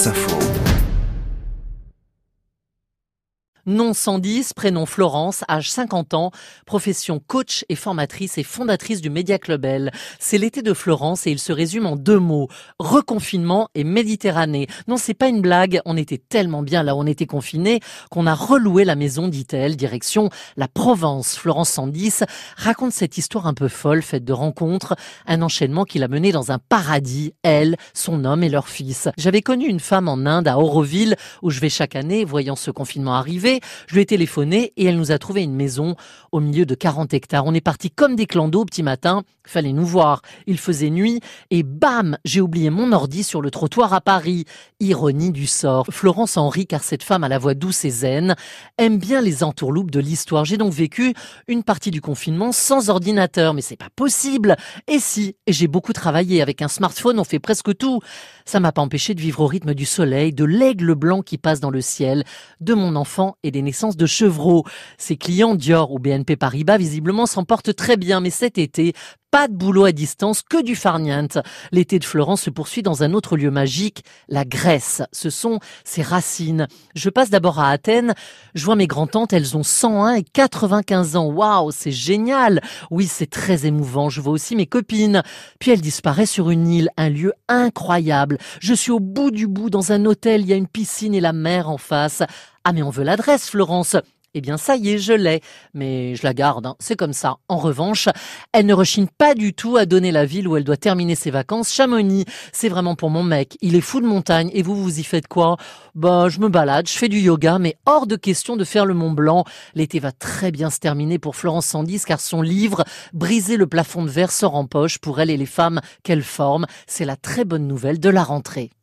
Wasserfall. Nom 110, prénom Florence, âge 50 ans, profession coach et formatrice et fondatrice du Média Club L. C'est l'été de Florence et il se résume en deux mots. Reconfinement et Méditerranée. Non, c'est pas une blague. On était tellement bien là où on était confinés qu'on a reloué la maison, dit-elle, direction la Provence. Florence 110 raconte cette histoire un peu folle, faite de rencontres, un enchaînement qui l'a menée dans un paradis, elle, son homme et leur fils. J'avais connu une femme en Inde, à Auroville, où je vais chaque année, voyant ce confinement arriver, je lui ai téléphoné et elle nous a trouvé une maison au milieu de 40 hectares. On est parti comme des clans d'eau au petit matin. Fallait nous voir. Il faisait nuit et bam, j'ai oublié mon ordi sur le trottoir à Paris. Ironie du sort. Florence Henri, car cette femme à la voix douce et zen, aime bien les entourloupes de l'histoire. J'ai donc vécu une partie du confinement sans ordinateur, mais c'est pas possible. Et si, et j'ai beaucoup travaillé avec un smartphone, on fait presque tout. Ça m'a pas empêché de vivre au rythme du soleil, de l'aigle blanc qui passe dans le ciel, de mon enfant et des naissances de chevreaux. Ses clients Dior ou BNP Paribas visiblement s'en portent très bien, mais cet été, pas de boulot à distance, que du farniente. L'été de Florence se poursuit dans un autre lieu magique, la Grèce. Ce sont ses racines. Je passe d'abord à Athènes. Je vois mes grands-tantes, elles ont 101 et 95 ans. Waouh, c'est génial. Oui, c'est très émouvant. Je vois aussi mes copines. Puis elles disparaissent sur une île, un lieu incroyable. Je suis au bout du bout dans un hôtel, il y a une piscine et la mer en face. Ah mais on veut l'adresse, Florence. Eh bien, ça y est, je l'ai. Mais je la garde, hein. c'est comme ça. En revanche, elle ne rechigne pas du tout à donner la ville où elle doit terminer ses vacances. Chamonix, c'est vraiment pour mon mec. Il est fou de montagne. Et vous, vous y faites quoi? Bah, je me balade, je fais du yoga, mais hors de question de faire le Mont Blanc. L'été va très bien se terminer pour Florence Sandis, car son livre, Briser le plafond de verre, sort en poche pour elle et les femmes qu'elle forme. C'est la très bonne nouvelle de la rentrée.